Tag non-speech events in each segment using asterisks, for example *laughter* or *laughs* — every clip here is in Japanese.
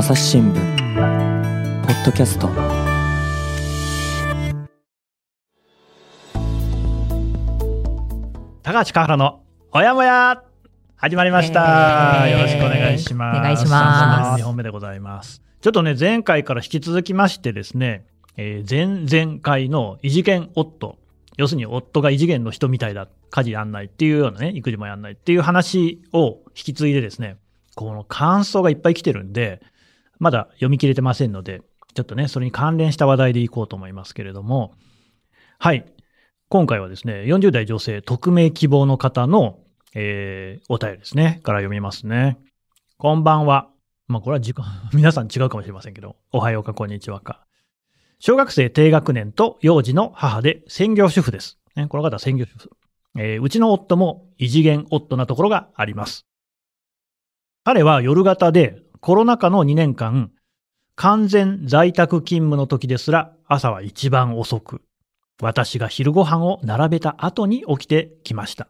朝日新聞ポッドキャスト。高橋香原のおやもや。始まりました、えー。よろしくお願いします。お願いします。2本目でございます。ちょっとね、前回から引き続きましてですね、えー前々回の異次元夫、要するに夫が異次元の人みたいだ、家事やんないっていうようなね、育児もやんないっていう話を引き継いでですね、この感想がいっぱい来てるんで、まだ読み切れてませんので、ちょっとね、それに関連した話題でいこうと思いますけれども、はい。今回はですね、40代女性匿名希望の方の、えーお便りですね、から読みますね。こんばんは。まあ、これは時間、*laughs* 皆さん違うかもしれませんけど、おはようか、こんにちはか。小学生低学年と幼児の母で専業主婦です。ね、この方は専業主婦。えーうちの夫も異次元夫なところがあります。彼は夜型でコロナ禍の2年間、完全在宅勤務の時ですら朝は一番遅く、私が昼ご飯を並べた後に起きてきました。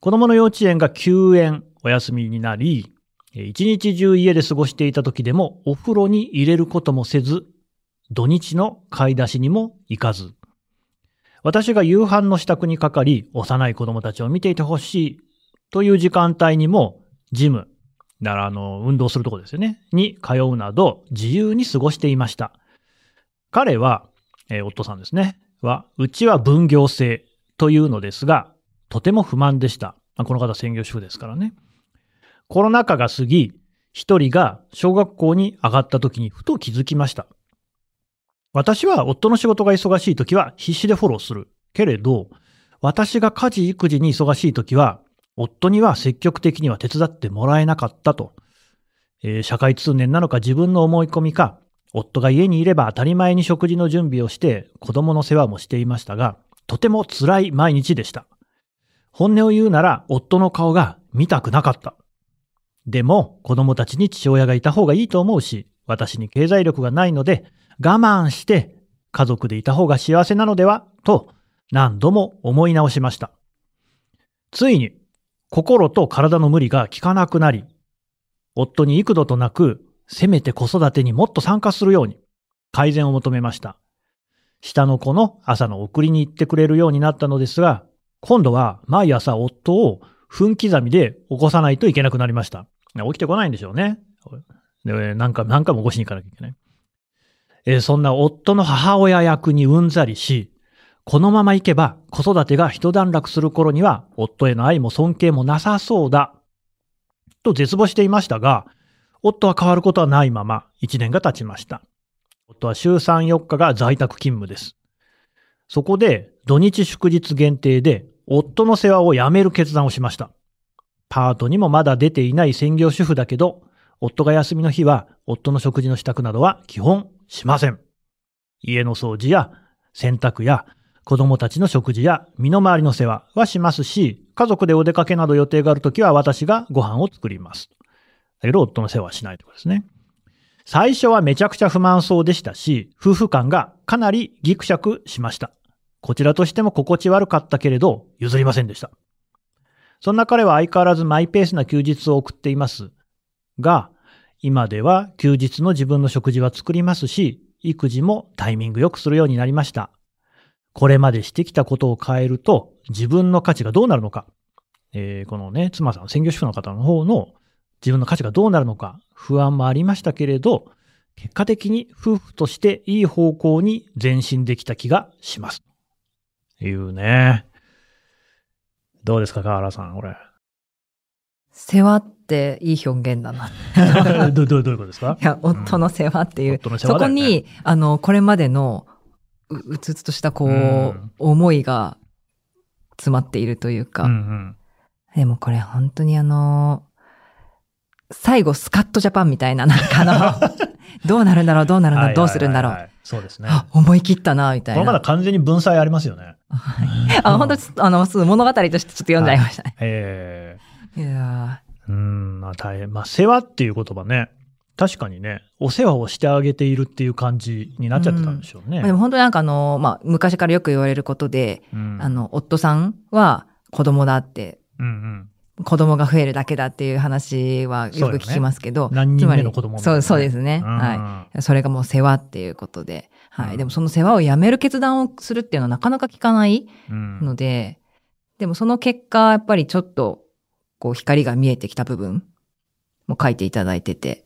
子供の幼稚園が休園、お休みになり、一日中家で過ごしていた時でもお風呂に入れることもせず、土日の買い出しにも行かず、私が夕飯の支度にかかり、幼い子供たちを見ていてほしいという時間帯にも、ジム、だからあの、運動するとこですよね、に通うなど、自由に過ごしていました。彼は、えー夫さんですね、は、うちは分業制というのですが、とても不満でした。まあこの方専業主婦ですからね。コロナ禍が過ぎ、一人が小学校に上がった時にふと気づきました。私は夫の仕事が忙しい時は必死でフォローする。けれど、私が家事育児に忙しい時は、夫には積極的には手伝ってもらえなかったと。えー社会通念なのか自分の思い込みか、夫が家にいれば当たり前に食事の準備をして子供の世話もしていましたが、とても辛い毎日でした。本音を言うなら夫の顔が見たくなかった。でも子供たちに父親がいた方がいいと思うし、私に経済力がないので我慢して家族でいた方が幸せなのではと何度も思い直しました。ついに心と体の無理が効かなくなり、夫に幾度となくせめて子育てにもっと参加するように改善を求めました。下の子の朝の送りに行ってくれるようになったのですが、今度は毎朝夫を分刻みで起こさないといけなくなりました。起きてこないんでしょうね。で何回も何回も起こしに行かなきゃいけない。えそんな夫の母親役にうんざりし、このまま行けば子育てが一段落する頃には夫への愛も尊敬もなさそうだ。と絶望していましたが、夫は変わることはないまま1年が経ちました。夫は週3、4日が在宅勤務です。そこで土日祝日限定で夫の世話をやめる決断をしました。パートにもまだ出ていない専業主婦だけど、夫が休みの日は夫の食事の支度などは基本しません。家の掃除や洗濯や子供たちの食事や身の回りの世話はしますし、家族でお出かけなど予定があるときは私がご飯を作ります。だけど夫の世話はしないということですね。最初はめちゃくちゃ不満そうでしたし、夫婦間がかなりギクシャクしました。こちらとしても心地悪かったけれど、譲りませんでした。そんな彼は相変わらずマイペースな休日を送っています。が、今では休日の自分の食事は作りますし、育児もタイミングよくするようになりました。これまでしてきたことを変えると、自分の価値がどうなるのか。えーこのね、妻さん、専業主婦の方の方の自分の価値がどうなるのか、不安もありましたけれど、結果的に夫婦としていい方向に前進できた気がします。いうね。どうですか、河原さん、これ。世話っていい表現だな。い *laughs* どどどういうことですか？や、夫の世話っていう。夫の世そこに、あの、これまでのううつうつとした、こう、うん思いが詰まっているというか。うんうん。でもこれ本当にあの、最後スカットジャパンみたいな、なんかあの、*laughs* どうなるんだろう、どうなるんだろう、どうするんだろ。はいはいはいうそうですね。あ、思い切ったな、みたいこれまだな。完全に文才ありますよね。あ、本当にあの、物語としてちょっと読んじゃいましたね。えいやえうん、まあ大変。まあ、世話っていう言葉ね。確かにね、お世話をしてあげているっていう感じになっちゃってたんでしょうね。ーまあでも本当になんかあの、まあ、昔からよく言われることで、うんあの、夫さんは子供だって、うんうん。子供が増えるだけだっていう話はよく聞きますけど。何人目の子供も、そう、そうですね。はい。それがもう世話っていうことで。はい。うん、でもその世話をやめる決断をするっていうのはなかなか聞かないので、うん、でもその結果、やっぱりちょっと、こう光が見えてきた部分も書いていただいてて、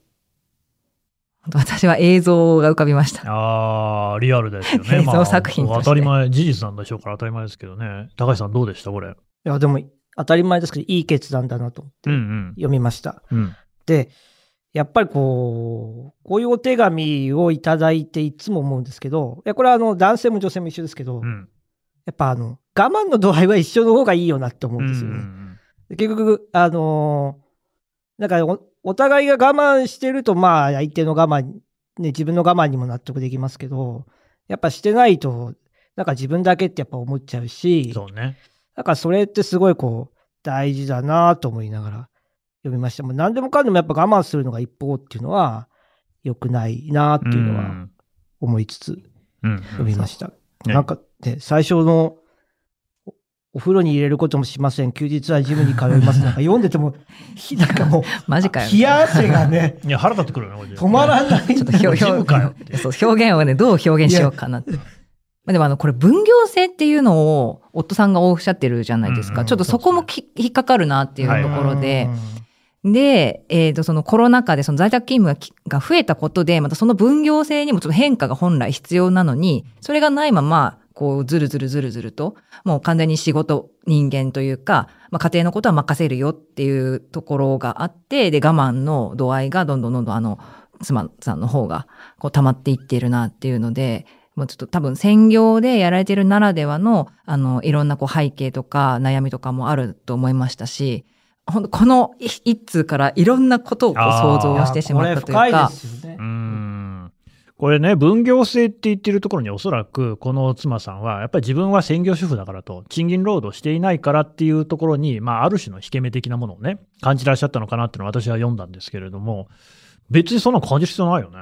私は映像が浮かびました。ああ、リアルですよね。*laughs* 映像作品まあ、当たり前、事実なんでしょうから当たり前ですけどね。高橋さんどうでしたこれ？いや、でも、当たり前ですけど、いい決断だなと思って読みました。うんうん、で、やっぱりこう、こういうお手紙をいただいていつも思うんですけど、いや、これはあの、男性も女性も一緒ですけど、うん、やっぱあの、我慢の度合いは一緒の方がいいよなって思うんですよね。うんうんうん、結局、あのー、なんかお、お互いが我慢してると、まあ、相手の我慢、ね、自分の我慢にも納得できますけど、やっぱしてないと、なんか自分だけってやっぱ思っちゃうし、そうね。だからそれってすごいこう、大事だなと思いながら読みました。もう何でもかんでもやっぱ我慢するのが一方っていうのは良くないなっていうのは思いつつ読みました。なんかね、最初のお風呂に入れることもしません。休日はジムに通います。なんか読んでても、なんかもう、*laughs* マジかよ。冷や汗がね。いや、腹立ってくるよね、止まらない。ちょっと表現表現をね、どう表現しようかなって。まあ、でもあの、これ分業制っていうのを夫さんがおっしゃってるじゃないですか。ちょっとそこも引っかかるなっていうところで。で、えっ、ー、と、そのコロナ禍でその在宅勤務が増えたことで、またその分業制にもちょっと変化が本来必要なのに、それがないまま、こう、ずるずるずるずると、もう完全に仕事、人間というか、まあ、家庭のことは任せるよっていうところがあって、で、我慢の度合いがどんどんどんどんあの、妻さんの方が、こう、溜まっていっているなっていうので、もうちょっと多分専業でやられてるならではの、あの、いろんなこう背景とか悩みとかもあると思いましたし、本当この一通からいろんなことをこう想像してしまったというか。ね、うんこれね、分業制って言ってるところにおそらく、この妻さんは、やっぱり自分は専業主婦だからと、賃金労働していないからっていうところに、まあ、ある種の引け目的なものをね、感じらっしゃったのかなっていうのを私は読んだんですけれども、別にそんな感じる必要ないよね。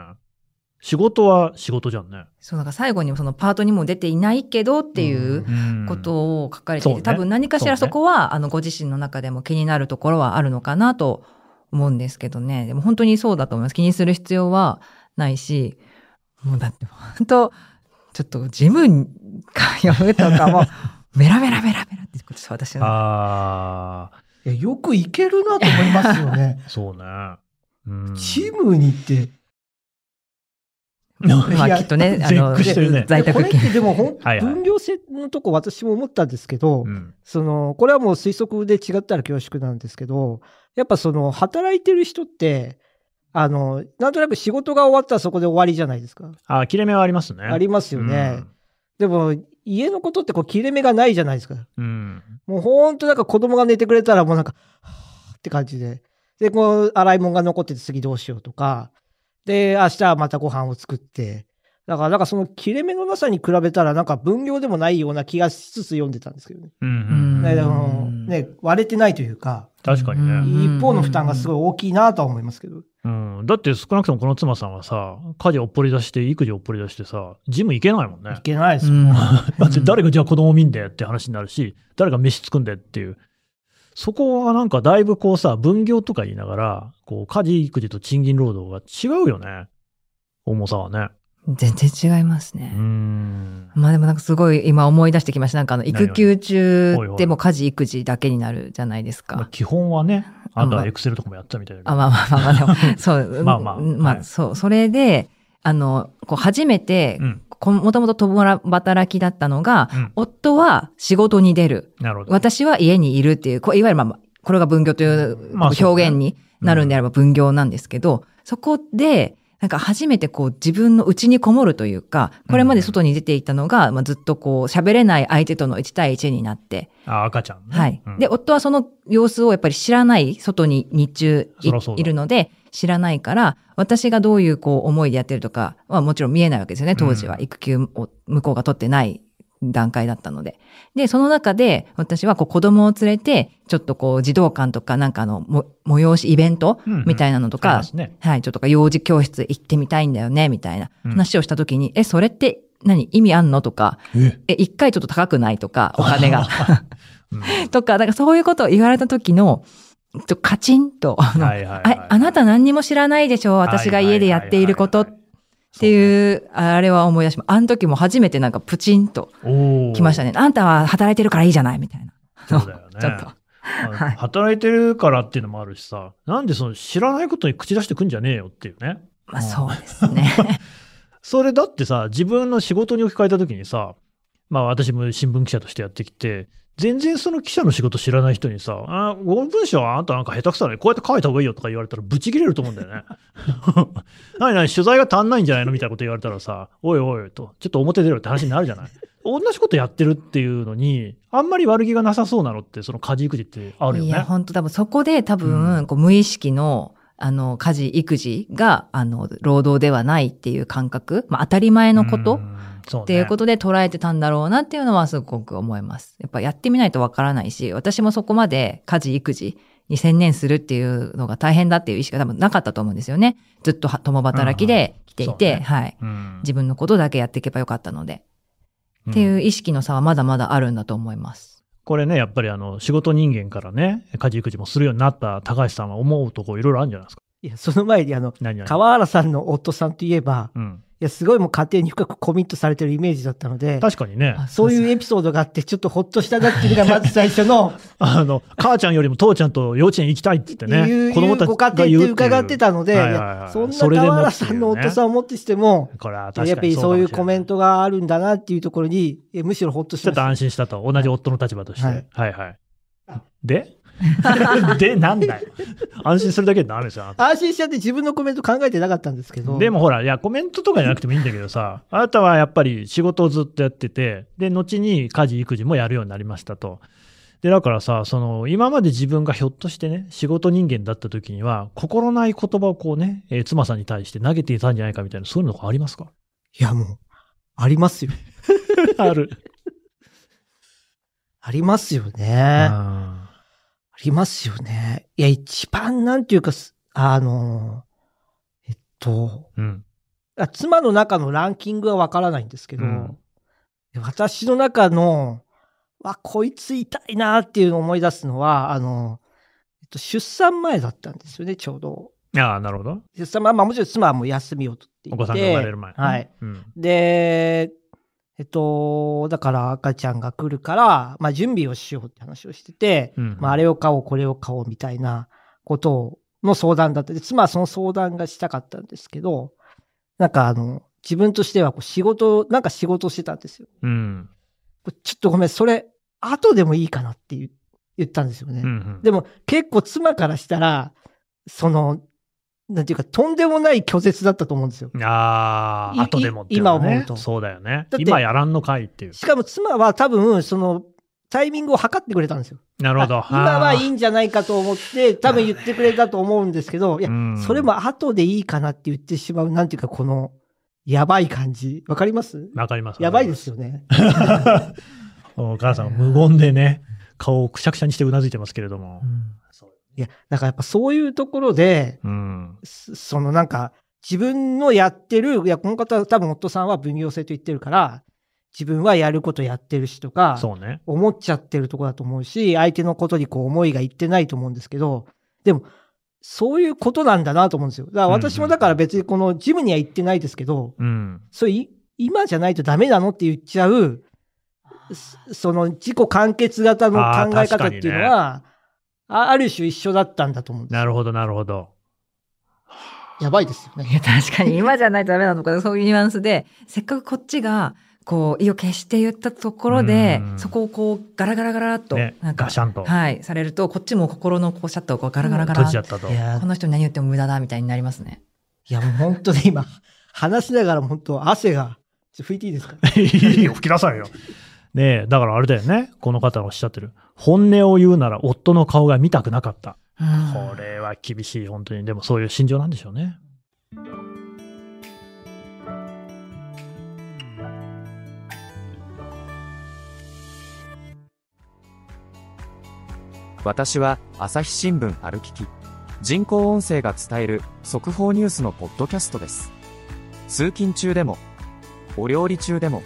仕事は仕事じゃんね。そう、なんか最後にそのパートにも出ていないけどっていうことを書かれていて、うん、多分何かしらそこは、ね、あの、ご自身の中でも気になるところはあるのかなと思うんですけどね。でも本当にそうだと思います。気にする必要はないし、もうだって本当、ちょっとジム通うとかも、*laughs* メラメラメラメラってことです、私は。ああ。よくいけるなと思いますよね。*laughs* そうね。ジムに行って、まあきっとね、あの、ね、在宅これってでも本当、分量制のとこ私も思ったんですけど、その、これはもう推測で違ったら恐縮なんですけど、やっぱその、働いてる人って、あの、なんとなく仕事が終わったらそこで終わりじゃないですか。あ、切れ目はありますね。ありますよね。うん、でも、家のことってこう切れ目がないじゃないですか。うん、もうほんとなんか子供が寝てくれたらもうなんか、はぁって感じで。で、こう、洗い物が残ってて次どうしようとか、で、明日はまたご飯を作って、だから、なんかその切れ目のなさに比べたら、なんか分量でもないような気がしつつ読んでたんですけどね。うん、ね、のね、割れてないというか。確かにね。一方の負担がすごい大きいなとは思いますけど。うん。だって少なくともこの妻さんはさ、家事をっぽり出して、育児をっぽり出してさ、ジム行けないもんね。行けないですよ。*laughs* だって誰がじゃあ子供見んでって話になるし、誰が飯作んでっていう。そこはなんかだいぶこうさ、分業とか言いながら、こう、家事、育児と賃金労働が違うよね。重さはね。全然違いますね。まあでもなんかすごい今思い出してきました。なんかあの育休中でも家事育児だけになるじゃないですか。基本はね、あんたはエクセルとかもやったみたいな。あ、まあまあまあまあ、でも、*laughs* そう。まあまあ。まあ、そう。それで、あの、こう初めて、もともと共働きだったのが、うん、夫は仕事に出る。なるほど。私は家にいるっていう、こういわゆるまあ、これが分業という表現になるんであれば分業なんですけど、そこで、なんか初めてこう自分の内にこもるというか、これまで外に出ていたのが、まあ、ずっとこう喋れない相手との1対1になって。あ、赤ちゃん、ね、はい、うん、で、夫はその様子をやっぱり知らない、外に日中いるので、知らないから、私がどういうこう思いでやってるとかはもちろん見えないわけですよね。当時は。育休を向こうが取ってない段階だったので。で、その中で私はこう子供を連れて、ちょっとこう児童館とかなんかのも催しイベントみたいなのとか、うんうんね、はい、ちょっとか幼児教室行ってみたいんだよね、みたいな話をしたときに、うん、え、それって何意味あんの？とか、え、一回ちょっと高くない？とか、お金が。*laughs* とか、だからそういうことを言われた時の、とカチンと、あの、ああなた何にも知らないでしょ私が家でやっていることっていう、あれは思い出します。あの時も初めてなんかプチンと来ましたね。あんたは働いてるからいいじゃないみたいな。そうだよね。*laughs* ちょっと。はい、働いてるからっていうのもあるしさ、なんでその知らないことに口出してくんじゃねえよっていうね。まあそうですね。*laughs* それだってさ、自分の仕事に置き換えた時にさ、まあ私も新聞記者としてやってきて、全然その記者の仕事知らない人にさ、あご文章はあんたなんか下手くそだね、こうやって書いた方がいいよとか言われたらブチ切れると思うんだよね。*laughs* 何何取材が足んないんじゃないのみたいなこと言われたらさ、おいおいと、ちょっと表出ろって話になるじゃない。同じことやってるっていうのに、あんまり悪気がなさそうなのって、その家事育児ってあるよね。いや、本当多分そこで多分、こう無意識の、あの、家事、育児が、あの、労働ではないっていう感覚、まあ当たり前のことっていうことで捉えてたんだろうなっていうのはすごく思います。やっぱやってみないとわからないし、私もそこまで家事、育児に専念するっていうのが大変だっていう意識が多分なかったと思うんですよね。ずっと共働きで来ていて、うんね、はい、うん、自分のことだけやっていけばよかったので、うん、っていう意識の差はまだまだあるんだと思います。これね、やっぱりあの、仕事人間からね、家事育児もするようになった高橋さんは思うとこいろいろあるんじゃないですか？いや、その前にあの、川原さんの夫さんといえば、うん、いや、すごいもう家庭に深くコミットされてるイメージだったので。確かにね。そういうエピソードがあって、ちょっとほっとしたなっていうのがまず最初の。*laughs* あの、母ちゃんよりも父ちゃんと幼稚園行きたいって言ってね。子供たちご家庭って伺ってたので、そんな河原さんの夫さんをもってしても、やっぱりそういうコメントがあるんだなっていうところに、むしろほっとした。ちょっと安心したと。同じ夫の立場として。はい、はい、はい。で？*laughs* で、なんだよ。安心するだけでダメですよ。安心しちゃって自分のコメント考えてなかったんですけど。でもほら、いや、コメントとかじゃなくてもいいんだけどさ、*laughs* あなたはやっぱり仕事をずっとやってて、で、後に家事、育児もやるようになりましたと。で、だからさ、その、今まで自分がひょっとしてね、仕事人間だった時には、心ない言葉をこうね、えー、妻さんに対して投げていたんじゃないかみたいな、そういうのがありますか？いや、もう、ありますよ。*laughs* ある。ありますよね。ありますよね。いや、一番なんていうか、あの、えっと、うん、妻の中のランキングはわからないんですけど、うん、私の中の、わ、こいつ痛いなっていうのを思い出すのは、あの、えっと、出産前だったんですよね、ちょうど。ああ、なるほど。出産前、まあもちろん妻はもう休みを取っていて。お子さんが生まれる前。はい。うん、で、えっと、だから赤ちゃんが来るから、まあ準備をしようって話をしてて、うん、まああれを買おう、これを買おうみたいなことの相談だったで、妻はその相談がしたかったんですけど、なんかあの、自分としてはこう仕事、なんか仕事してたんですよ。うん。ちょっとごめん、それ、後でもいいかなって言ったんですよね。うんうん、でも結構妻からしたら、その、なんていうか、とんでもない拒絶だったと思うんですよ。ああ、後でもって、ね、今思うと。そうだよね。今やらんのかいっていう。しかも妻は多分、その、タイミングを測ってくれたんですよ。なるほど。今はいいんじゃないかと思って、多分言ってくれたと思うんですけど、いや、それも後でいいかなって言ってしまう、なんていうか、この、やばい感じ。わかります？わかります。やばいですよね。*laughs* お母さん、無言でね、顔をくしゃくしゃにしてうなずいてますけれども。うんいや、だからやっぱそういうところで、うん、そのなんか、自分のやってる、いや、この方多分夫さんは分業制と言ってるから、自分はやることやってるしとか、そうね。思っちゃってるとこだと思うし、相手のことにこう思いがいってないと思うんですけど、でも、そういうことなんだなと思うんですよ。だから私もだから別にこのジムには行ってないですけど、うん、それ今じゃないとダメなのって言っちゃう、その自己完結型の考え方っていうのは、ある種一緒だったんだと思うんですなるほど、なるほど。やばいですよね。いや、確かに今じゃないとダメなのか、*laughs* そういうニュアンスで、せっかくこっちが、こう、意を決して言ったところで、そこをこう、ガラガラガラっと、なんか、ガシャンと。はい、されると、こっちも心のこうシャッターをこうガラガラガラ、閉じちゃったと。この人に何言っても無駄だ、みたいになりますね。いや、もう本当に今、話しながら本当、汗が、拭いていいですか？*laughs* いいよ、吹きなさいよ。ねえ、だからあれだよね。この方がおっしゃってる。本音を言うなら夫の顔が見たくなかった。これは厳しい、本当に。でもそういう心情なんでしょうね。私は朝日新聞歩きき人工音声が伝える速報ニュースのポッドキャストです通勤中でもお料理中でも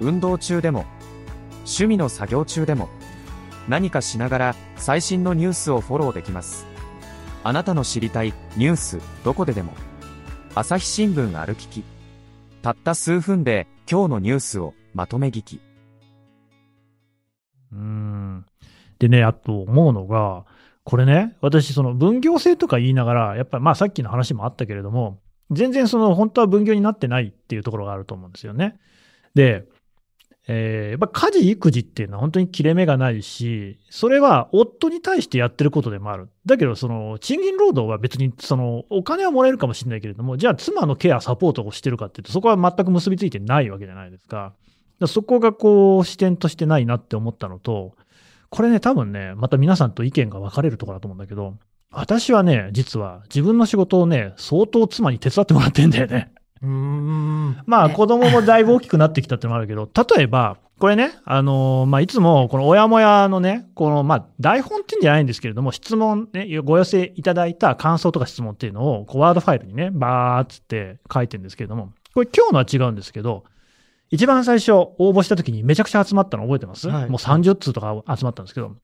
運動中でも趣味の作業中でも何かしながら最新のニュースをフォローできます。あなたの知りたいニュースどこででも。朝日新聞ある聞き。たった数分で今日のニュースをまとめ聞き。うん。でね、あと思うのが、これね、私、その分業制とか言いながら、やっぱりまあさっきの話もあったけれども、全然その本当は分業になってないっていうところがあると思うんですよね。で、えー、やっぱ家事、育児っていうのは本当に切れ目がないし、それは夫に対してやってることでもある。だけど、その賃金労働は別にそのお金はもらえるかもしれないけれども、じゃあ妻のケア、サポートをしてるかっていうと、そこは全く結びついてないわけじゃないですか。かそこがこう視点としてないなって思ったのと、これね、多分ね、また皆さんと意見が分かれるところだと思うんだけど、私はね、実は自分の仕事をね、相当妻に手伝ってもらってんだよね。うん。まあ子供もだいぶ大きくなってきたってのもあるけど、*laughs* 例えば、これね、あのー、まあ、いつもこの親もやのね、この、まあ、台本っていうんじゃないんですけれども、質問ね、ご寄せいただいた感想とか質問っていうのを、こうワードファイルにね、バーっつって書いてるんですけれども、これ今日のは違うんですけど、一番最初応募した時にめちゃくちゃ集まったの覚えてます、はい、もう30通とか集まったんですけど、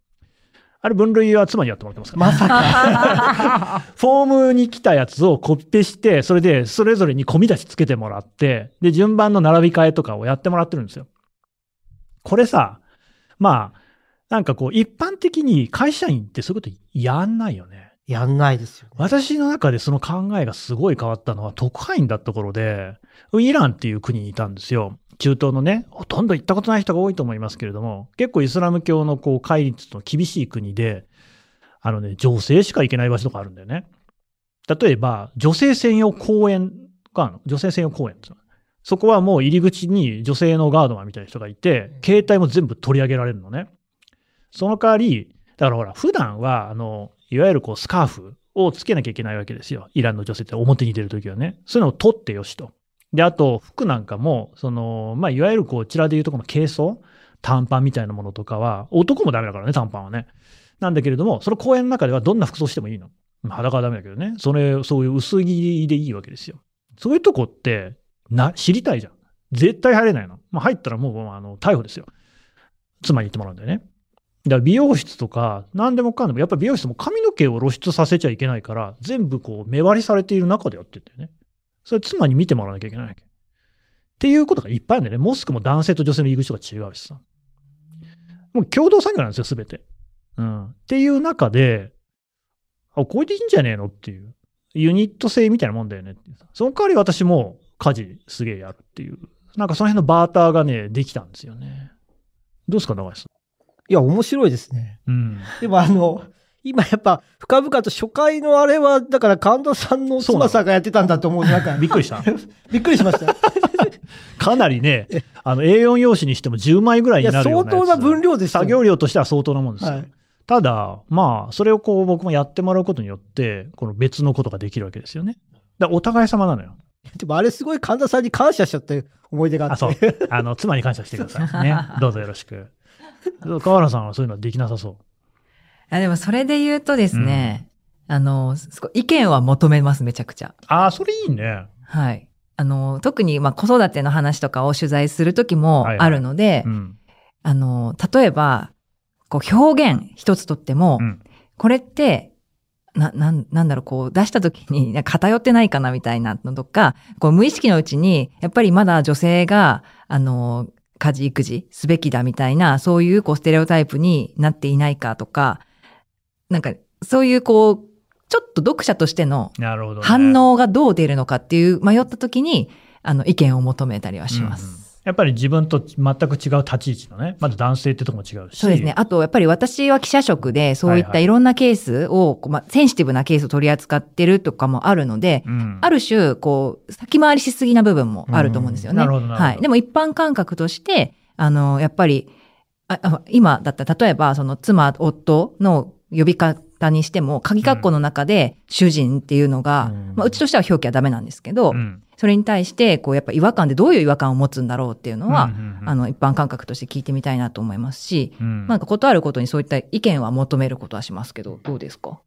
あれ分類は妻にやってもらってますから。まさか。*laughs* フォームに来たやつをコピペして、それでそれぞれに込み出しつけてもらって、で、順番の並び替えとかをやってもらってるんですよ。これさ、まあ、なんかこう、一般的に会社員ってそういうことやんないよね。やんないですよ、ね、私の中でその考えがすごい変わったのは特派員だった頃で、イランっていう国にいたんですよ。中東のね、ほとんど行ったことない人が多いと思いますけれども、結構イスラム教のこう戒律の厳しい国で、あのね、女性しか行けない場所とかあるんだよね。例えば、女性専用公園があるの。女性専用公園ってそこはもう入り口に女性のガードマンみたいな人がいて、携帯も全部取り上げられるのね。その代わり、だからほら、普段は、あの、いわゆるこうスカーフをつけなきゃいけないわけですよ。イランの女性って表に出るときはね。そういうのを取ってよしと。で、あと、服なんかも、その、まあ、いわゆるこ、ちらでいうとこの軽装短パンみたいなものとかは、男もダメだからね、短パンはね。なんだけれども、その公園の中ではどんな服装してもいいの。裸はダメだけどね。それ、そういう薄着でいいわけですよ。そういうとこって、な、知りたいじゃん。絶対入れないの。まあ、入ったらもう、あの、逮捕ですよ。妻に言ってもらうんだよね。だから美容室とか、何でもかんでも、やっぱり美容室も髪の毛を露出させちゃいけないから、全部こう、目張りされている中でやっててね。それ妻に見てもらわなきゃいけないわけ。っていうことがいっぱいあるんだよね。モスクも男性と女性の入り口とか違うしさ。もう共同作業なんですよ、すべて。うん。っていう中で、あ、これでいいんじゃねえのっていう。ユニット制みたいなもんだよねって。その代わり私も家事すげえやるっていう。なんかその辺のバーターがね、できたんですよね。どうですか、長井さん？いや、面白いですね。うん。でもあの、今やっぱ深々と初回のあれは、だから神田さんの妻さんがやってたんだと思うなんか。びっくりした *laughs* びっくりしました。*laughs* かなりね、*laughs* あの A4 用紙にしても10枚ぐらいになるような相当な分量です作業量としては相当なもんですよ。はい、ただ、まあ、それをこう僕もやってもらうことによって、この別のことができるわけですよね。だお互い様なのよ。でもあれすごい神田さんに感謝しちゃった思い出があって。あ、そう。あの、妻に感謝してください。ね。どうぞよろしく。河原さんはそういうのはできなさそう。あでもそれで言うとですね、うん、あの、意見は求めます、めちゃくちゃ。ああ、それいいね。はい。あの、特に、まあ、子育ての話とかを取材するときもあるので、はいはいうん、あの、例えば、こう、表現一つとっても、うん、これって、な、なん、なんだろう、こう、出したときに偏ってないかなみたいなのとか、こう、無意識のうちに、やっぱりまだ女性が、あの、家事育児すべきだみたいな、そういうこうステレオタイプになっていないかとか、なんか、そういうこう、ちょっと読者としての反応がどう出るのかっていう迷った時に、あの、意見を求めたりはします。うんうんやっぱり自分と全く違う立ち位置のね、まず男性ってとこも違うし。そうですね。あと、やっぱり私は記者職で、そういったいろんなケースを、はいはい、まあ、センシティブなケースを取り扱ってるとかもあるので、うん、ある種、こう、先回りしすぎな部分もあると思うんですよね。うん、なるほどはい。でも一般感覚として、あの、やっぱり、あ今だったら、例えば、その妻、夫の呼び方にしても、鍵括弧の中で主人っていうのが、うん、まあ、うちとしては表記はダメなんですけど、うん、それに対して、こう、やっぱ違和感でどういう違和感を持つんだろうっていうのは、うんうんうん、あの、一般感覚として聞いてみたいなと思いますし、うん、なんかことあることにそういった意見は求めることはしますけど、どうですか？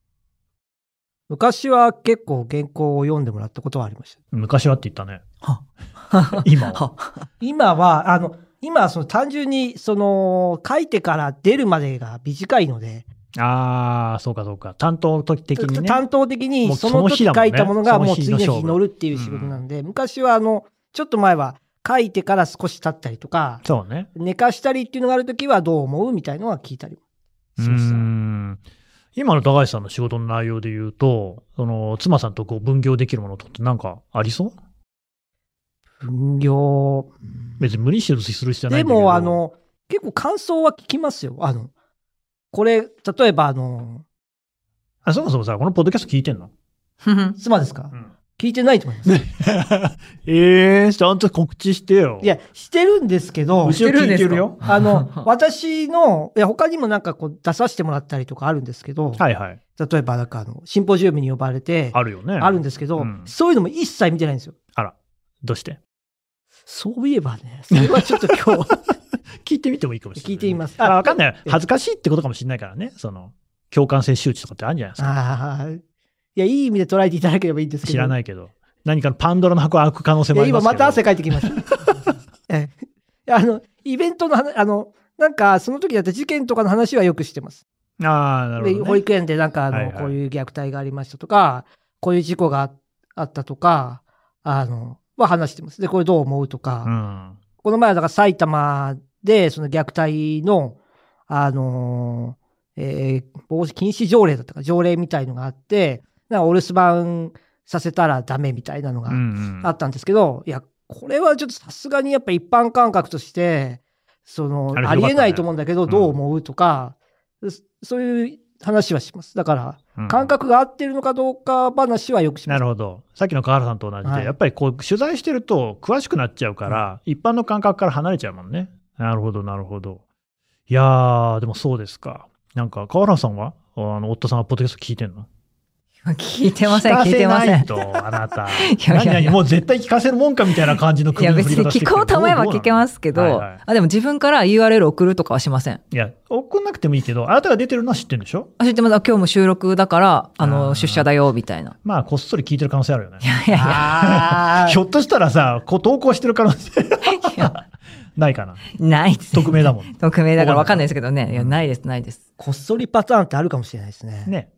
昔は結構原稿を読んでもらったことはありました。昔はって言ったね。*laughs* 今は。今は、あの、今、その単純に、その、書いてから出るまでが短いので、ああ、そうかそうか。担当的にね。担当的に、その時書いたものがもう次の日乗るっていう仕事なんで、うん、昔はあの、ちょっと前は書いてから少し経ったりとか、そうね。寝かしたりっていうのがあるときはどう思うみたいのは聞いたりしました。今の高橋さんの仕事の内容で言うと、その、妻さんとこう分業できるものとってなんかありそう？分業。別に無理してする必要ないでも、あの、結構感想は聞きますよ。あの、これ、例えばあの、あ、そもそもさ、このポッドキャスト聞いてんの？*laughs* 妻ですか、うん、聞いてないと思います。え *laughs* えー、ちゃんと告知してよ。いや、してるんですけど、してるんですよ。あの、*laughs* 私の、いや、他にもなんかこう出させてもらったりとかあるんですけど、はいはい。例えばなんかあの、シンポジウムに呼ばれて、あるよね。あるんですけど、うん、そういうのも一切見てないんですよ。あら、どうして？そういえばね、それはちょっと今日聞いてみてもいいかもしれない。聞いてみます。あ、わかんない。恥ずかしいってことかもしれないからね。その、共感性周知とかってあるんじゃないですか。ああ。いや、いい意味で捉えていただければいいんですけど。知らないけど。何かのパンドラの箱を開く可能性もあります今また汗かいてきました。*laughs* えあの、イベントの話、あの、なんか、その時だった事件とかの話はよく知ってます。ああ、なるほど、ね、保育園でなんか、あの、はいはい、こういう虐待がありましたとか、こういう事故があったとか、あの、は話してます。で、これどう思うとか、うん、この前はだから埼玉で、その虐待の、あのえー、防止禁止条例だったか、条例みたいのがあって、なんかお留守番させたらダメみたいなのがあったんですけど、うんうん、いや、これはちょっとさすがにやっぱ一般感覚として、その、ありえないと思うんだけど、どう思うとか、うん、そういう話はします。だから、感覚が合ってるのかどうか話はよくします。なるほど。さっきの河原さんと同じで、はい、やっぱりこう、取材してると詳しくなっちゃうから、うん、一般の感覚から離れちゃうもんね。なるほど、なるほど。いやー、でもそうですか。なんか、河原さんは？あの、夫さんはポッドキャスト聞いてんの？聞いてません、聞いてません。と、あなた。*laughs* いやいやいやもう絶対聞かせるもんかみたいな感じのいや、別に聞こうと思えば聞けますけど、はいはい、あでも自分から URL 送るとかはしません。いや、送んなくてもいいけど、あなたが出てるのは知ってるんでしょ？知ってます。今日も収録だから、あの、出社だよ、みたいな。まあ、こっそり聞いてる可能性あるよね。いやいやいや。*laughs* ひょっとしたらさ、こう投稿してる可能性ないかな。ないです、ね。匿名だもん。*laughs* 匿名だから分かんないですけどね。いや、ないです、ないです。こっそりパターンってあるかもしれないですね。ね。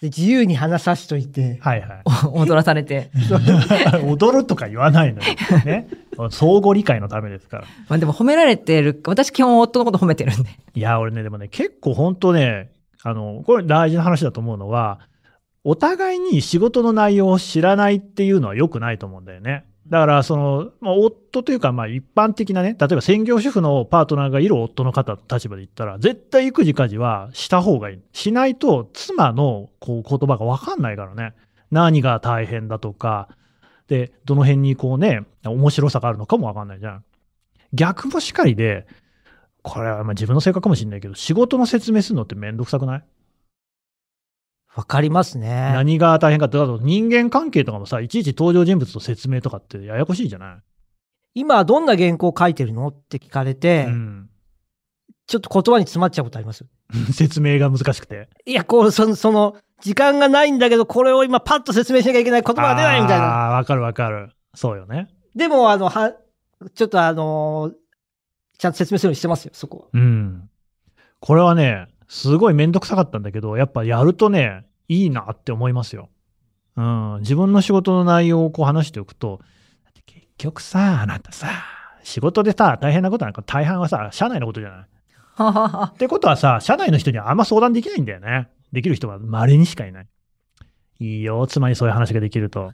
で自由に話さしといて。はいはい。踊らされて。*laughs* 踊るとか言わないのよ。ね。相互理解のためですから。まあでも褒められてる、私基本夫のこと褒めてるんで。いや、俺ね、でもね、結構本当ね、あの、これ大事な話だと思うのは、お互いに仕事の内容を知らないっていうのは良くないと思うんだよね。だから、その、まあ、夫というか、まあ、一般的なね、例えば専業主婦のパートナーがいる夫の方の立場で言ったら、絶対育児家事はした方がいい。しないと、妻のこう言葉がわかんないからね。何が大変だとか、で、どの辺にこうね、面白さがあるのかもわかんないじゃん。逆もしかりで、これはまあ自分の性格かもしれないけど、仕事の説明するのってめんどくさくない？わかりますね。何が大変かって、だと人間関係とかもさ、いちいち登場人物と説明とかってややこしいじゃない？今どんな原稿書いてるのって聞かれて、うん、ちょっと言葉に詰まっちゃうことあります *laughs* 説明が難しくて。いや、こう、その、その、時間がないんだけど、これを今パッと説明しなきゃいけない言葉が出ないみたいな。ああ、わかるわかる。そうよね。でも、あの、は、ちょっとあのー、ちゃんと説明するようにしてますよ、そこは。うん。これはね、すごいめんどくさかったんだけど、やっぱやるとね、いいなって思いますよ。うん。自分の仕事の内容をこう話しておくと、結局さ、あなたさ、仕事でさ、大変なことなんか大半はさ、社内のことじゃない？*laughs* ってことはさ、社内の人にはあんま相談できないんだよね。できる人は稀にしかいない。いいよ、妻にそういう話ができると。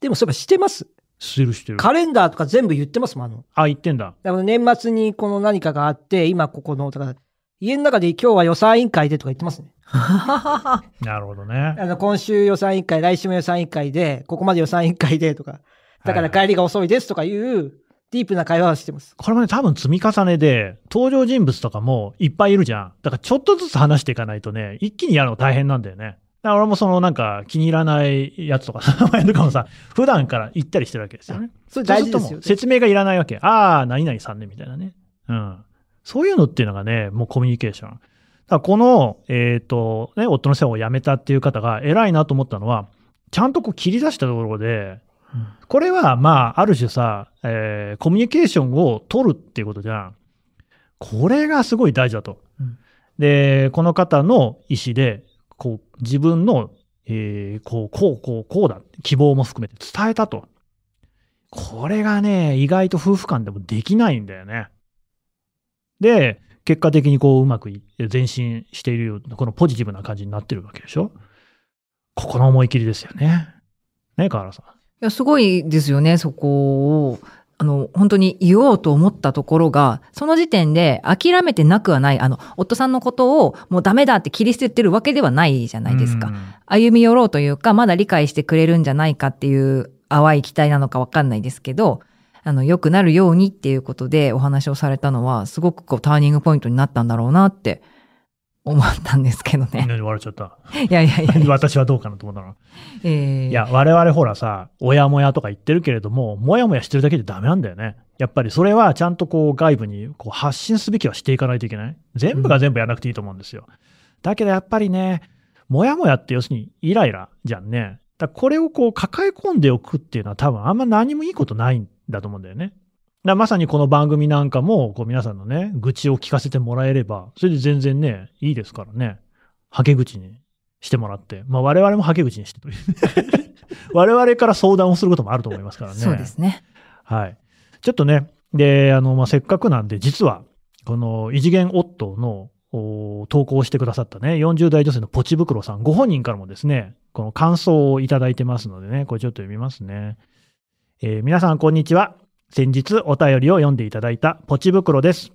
でもそれしてます？してるしてる。カレンダーとか全部言ってますもん、あの。あ、言ってんだ。だから年末にこの何かがあって、今ここの、だから家の中で今日は予算委員会でとか言ってますね。*laughs* なるほどね。あの、今週予算委員会、来週も予算委員会で、ここまで予算委員会でとか、だから帰りが遅いですとかいう、ディープな会話をしてます。これもね、多分積み重ねで、登場人物とかもいっぱいいるじゃん。だからちょっとずつ話していかないとね、一気にやるの大変なんだよね。だから俺もそのなんか気に入らないやつとか、*laughs* 名前とかもさ、普段から言ったりしてるわけですよね。それ大事ですよ、ね。説明がいらないわけ。ああ、何々さんね、みたいなね。うん。そういうのっていうのがね、もうコミュニケーション。だこの、えっ、ー、と、ね、夫の世話を辞めたっていう方が偉いなと思ったのは、ちゃんとこう切り出したところで、これは、まあ、ある種さ、えー、コミュニケーションを取るっていうことじゃん。これがすごい大事だと。うん、で、この方の意思で、こう、自分の、えー、こう、こう、こう、こうだ。希望も含めて伝えたと。これがね、意外と夫婦間でもできないんだよね。で、結果的にこう、うまく前進している、このポジティブな感じになってるわけでしょ？ここの思い切りですよね。ね、河原さん。いや、すごいですよね、そこを。あの、本当に言おうと思ったところが、その時点で諦めてなくはない、あの、夫さんのことをもうダメだって切り捨ててるわけではないじゃないですか。歩み寄ろうというか、まだ理解してくれるんじゃないかっていう淡い期待なのかわかんないですけど、あの、良くなるようにっていうことでお話をされたのは、すごくこう、ターニングポイントになったんだろうなって思ったんですけどね。何笑っちゃった。*laughs* いやいやいや私はどうかなと思ったの？えー、いや、我々ほらさ、親もやとか言ってるけれども、もやもやしてるだけでダメなんだよね。やっぱりそれはちゃんとこう外部にこう発信すべきはしていかないといけない。全部が全部やらなくていいと思うんですよ。うん、だけどやっぱりね、もやもやって要するにイライラじゃんね。だこれをこう抱え込んでおくっていうのは多分あんま何もいいことないんだと思うんだよね。だまさにこの番組なんかも、こう皆さんのね、愚痴を聞かせてもらえれば、それで全然ね、いいですからね。はけ口にしてもらって。まあ我々もはけ口にして *laughs* 我々から相談をすることもあると思いますからね。そうですね。はい。ちょっとね、で、あの、まあ、せっかくなんで、実は、この異次元夫の投稿してくださったね、40代女性のポチ袋さん、ご本人からもですね、この感想をいただいてますのでね、これちょっと読みますね。えー、皆さん、こんにちは。先日お便りを読んでいただいたポチ袋です。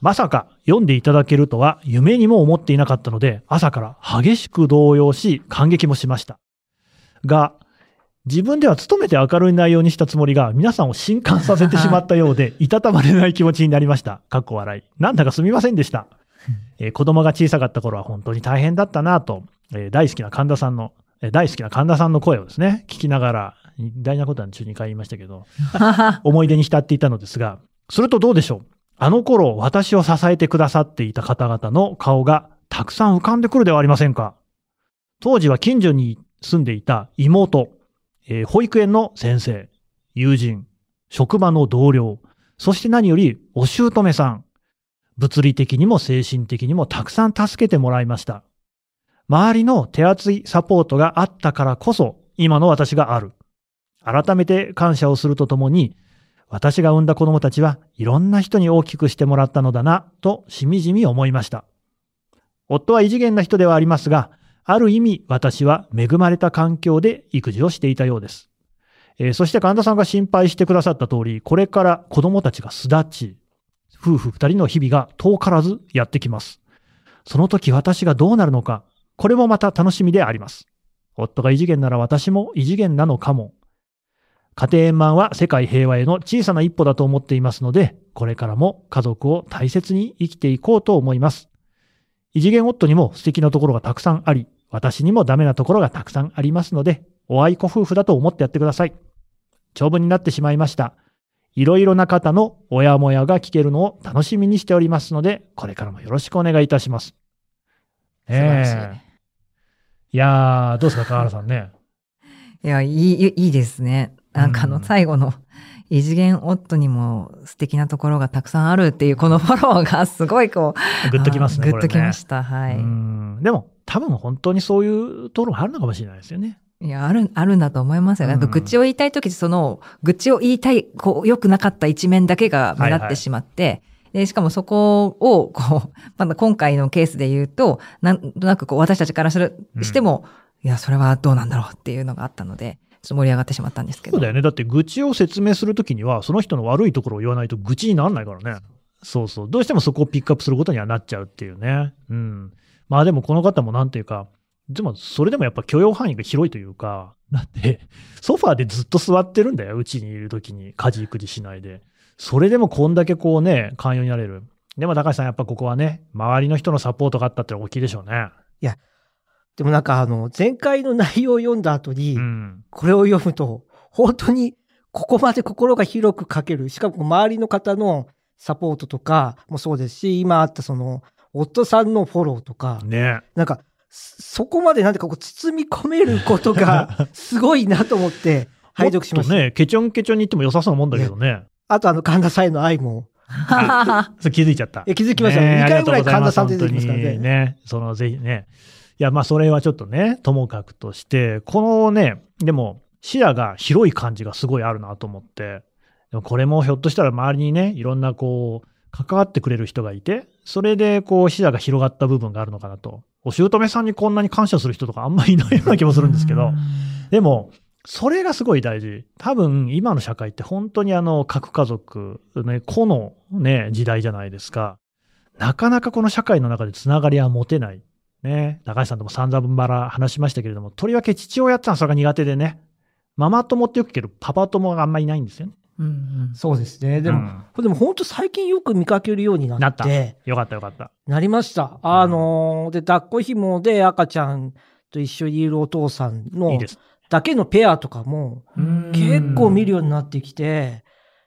まさか読んでいただけるとは夢にも思っていなかったので、朝から激しく動揺し、感激もしました。が、自分では努めて明るい内容にしたつもりが、皆さんを震撼させてしまったようで、*laughs* いたたまれない気持ちになりました。かっこ笑い。なんだかすみませんでした。*laughs* えー、子供が小さかった頃は本当に大変だったなと、えー、大好きな神田さんの、えー、大好きな神田さんの声をですね、聞きながら、大なことは中2回言いましたけど、*laughs* 思い出に浸っていたのですが、それとどうでしょう？あの頃私を支えてくださっていた方々の顔がたくさん浮かんでくるではありませんか？当時は近所に住んでいた妹、えー、保育園の先生、友人、職場の同僚、そして何よりお姑さん、物理的にも精神的にもたくさん助けてもらいました。周りの手厚いサポートがあったからこそ今の私がある。改めて感謝をするとともに、私が産んだ子供たちはいろんな人に大きくしてもらったのだな、としみじみ思いました。夫は異次元な人ではありますが、ある意味私は恵まれた環境で育児をしていたようです。えー、そして神田さんが心配してくださった通り、これから子供たちが巣立ち、夫婦二人の日々が遠からずやってきます。その時私がどうなるのか、これもまた楽しみであります。夫が異次元なら私も異次元なのかも、家庭円満は世界平和への小さな一歩だと思っていますので、これからも家族を大切に生きていこうと思います。異次元夫にも素敵なところがたくさんあり、私にもダメなところがたくさんありますので、お愛子夫婦だと思ってやってください。長文になってしまいました。いろいろな方の親もやが聞けるのを楽しみにしておりますので、これからもよろしくお願いいたします。ええー、いやー、どうですか、河原さんね。*laughs* いや、いい、いいですね。なんかあの最後の異次元夫にも素敵なところがたくさんあるっていうこのフォローがすごいこう。グッときますね。グッときました。ね、はい。でも多分本当にそういうところがあるのかもしれないですよね。いや、ある、あるんだと思いますよ。なんか愚痴を言いたいとき、その、愚痴を言いたい、こう、良くなかった一面だけが目立ってしまって、はいはいで、しかもそこを、こう、*laughs* まだ今回のケースで言うと、なんとなくこう、私たちからする、しても、いや、それはどうなんだろうっていうのがあったので、盛り上がってしまったんですけど。そうだよね。だって愚痴を説明するときには、その人の悪いところを言わないと愚痴にならないからね。そうそう。どうしてもそこをピックアップすることにはなっちゃうっていうね。うん。まあでもこの方もなんていうか、でもそれでもやっぱ許容範囲が広いというか、だって、ソファーでずっと座ってるんだよ。うちにいるときに家事育児しないで。それでもこんだけこうね、寛容になれる。でも高橋さんやっぱここはね、周りの人のサポートがあったって大きいでしょうね。いや、でもなんかあの、前回の内容を読んだ後に、これを読むと、本当にここまで心が広く書ける。しかも周りの方のサポートとかもそうですし、今あったその、夫さんのフォローとか、ね、なんか、そこまでなんてかこう包み込めることが *laughs* すごいなと思って、拝読しました。ね、ケチョンケチョンに行っても良さそうなもんだけどね。あとあの、神田さんへの愛も。それ気づいちゃった。*laughs* え気づきました。ね、2回ぐらい神田さん出てきますからね。ね。その、ぜひね。いや、まあ、それはちょっとね、ともかくとして、このね、でも、視野が広い感じがすごいあるなと思って、でもこれもひょっとしたら周りにね、いろんなこう、関わってくれる人がいて、それでこう視野が広がった部分があるのかなと。お姑さんにこんなに感謝する人とかあんまりいないような気もするんですけど、でも、それがすごい大事。多分、今の社会って本当にあの、核家族、ね、個のね、時代じゃないですか。なかなかこの社会の中でつながりは持てない。ね、高橋さんとも散々ばら話しましたけれども、とりわけ父親ってのはそれが苦手でね、ママ友ってよく聞けど、パパ友があんまりいないんですよね。うんうん、そうですね。でも、うん、でも本当最近よく見かけるようになって。なった。よかったよかった。なりました。あのー、で、抱っこ紐で赤ちゃんと一緒にいるお父さんのだけのペアとかも結構見るようになってきて、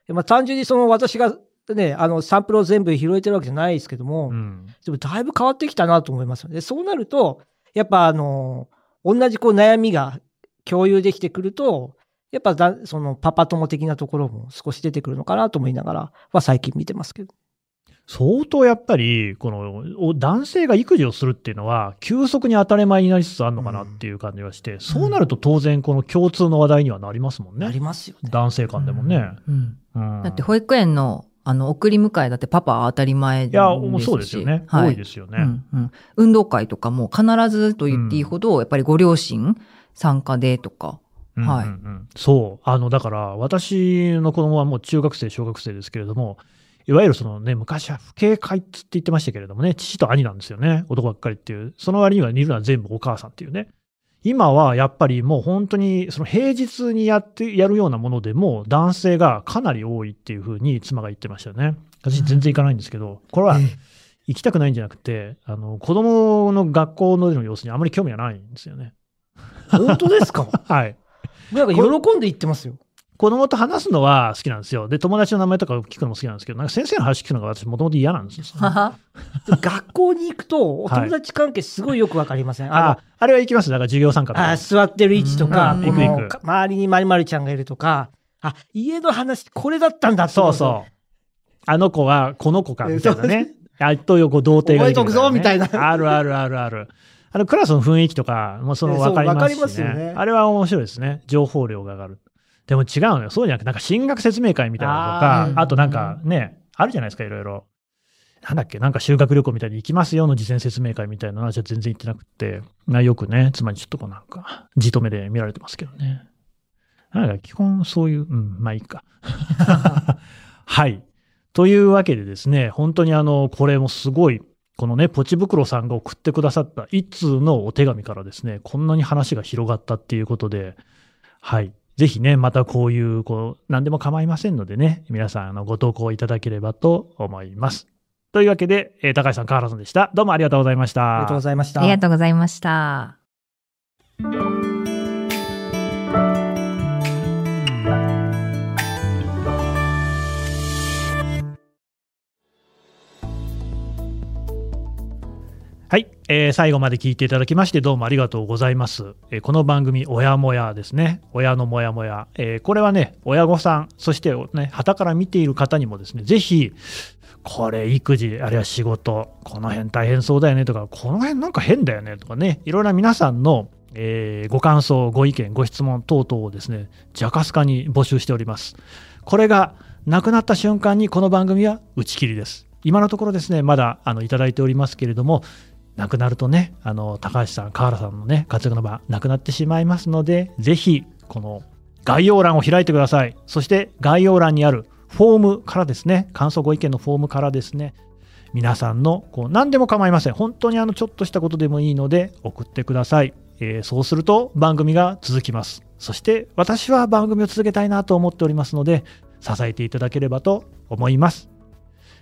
まあ単純にその私がね、あのサンプルを全部拾えてるわけじゃないですけども、うん、でもだいぶ変わってきたなと思いますで、そうなると、やっぱあの、同じこう悩みが共有できてくると、やっぱだそのパパ友的なところも少し出てくるのかなと思いながらは最近見てますけど。相当やっぱり、この男性が育児をするっていうのは、急速に当たり前になりつつあるのかなっていう感じがして、うん、そうなると当然、この共通の話題にはなりますもんね。なりますよね。男性間でもね。うんうん、だって保育園のあの送り迎えだってパパ当たり前ですしいや、そうですよね。はい、多いですよね、うんうん。運動会とかも必ずと言っていいほど、やっぱりご両親参加でとか。はい、うんうん、そう。あの、だから、私の子供はもう中学生、小学生ですけれども、いわゆるそのね、昔は不警戒って言ってましたけれどもね、父と兄なんですよね。男ばっかりっていう。その割には似るのは全部お母さんっていうね。今はやっぱりもう本当にその平日にやってやるようなものでも男性がかなり多いっていうふうに妻が言ってましたよね。私全然行かないんですけど、これは行きたくないんじゃなくて、あの子供の学校の様子にあまり興味はないんですよね。本当ですか？*laughs* はい。なんか喜んで言ってますよ。子供と話すのは好きなんですよ。で、友達の名前とか聞くのも好きなんですけど、なんか先生の話聞くのが私もともと嫌なんですよ。*laughs* 学校に行くと、お友達関係すごいよくわかりません。はい、ああれは行きます。だから授業参加とか。座ってる位置とか、この周りにまりまりちゃんがいるとか、あ、家の話これだったんだそうそう。あの子はこの子か、みたいなね。あっと横童貞がいる、ね。覚えとくぞ、みたいな。あるあるあるある。あのクラスの雰囲気とかもその分かりますし、ね、ますよね。あれは面白いですね。情報量が上がる。でも違うのよ。そうじゃなくて、なんか進学説明会みたいなのとか、あとなんかね、あるじゃないですか、いろいろ。なんだっけ、なんか修学旅行みたいに行きますよの事前説明会みたいなのは、じゃ全然行ってなくて、よくね、妻にちょっとこうなんか、じとめで見られてますけどね。なんか基本そういう、うん、まあいいか。*laughs* はい。というわけでですね、本当にあの、これもすごい、このね、ポチ袋さんが送ってくださった一通のお手紙からですね、こんなに話が広がったっていうことで、はい。ぜひね、またこういう、こう、何でも構いませんのでね、皆さん、あの、ご投稿いただければと思います。というわけで、えー、高橋さん、川原さんでした。どうもありがとうございました。ありがとうございました。ありがとうございました。はい、えー、最後まで聞いていただきましてどうもありがとうございます。えー、この番組、親もやですね。親のもやもや。えー、これはね、親御さん、そしてね、旗から見ている方にもですね、ぜひ、これ育児、あるいは仕事、この辺大変そうだよねとか、この辺なんか変だよねとかね、いろいろな皆さんの、えー、ご感想、ご意見、ご質問等々をですね、ジャカスカに募集しております。これがなくなった瞬間にこの番組は打ち切りです。今のところですね、まだあのいただいておりますけれども、なくなるとね、あの、高橋さん、河原さんのね、活躍の場、なくなってしまいますので、ぜひ、この概要欄を開いてください。そして概要欄にあるフォームからですね、感想ご意見のフォームからですね、皆さんのこう何でも構いません。本当にあのちょっとしたことでもいいので送ってください。えー、そうすると番組が続きます。そして私は番組を続けたいなと思っておりますので、支えていただければと思います。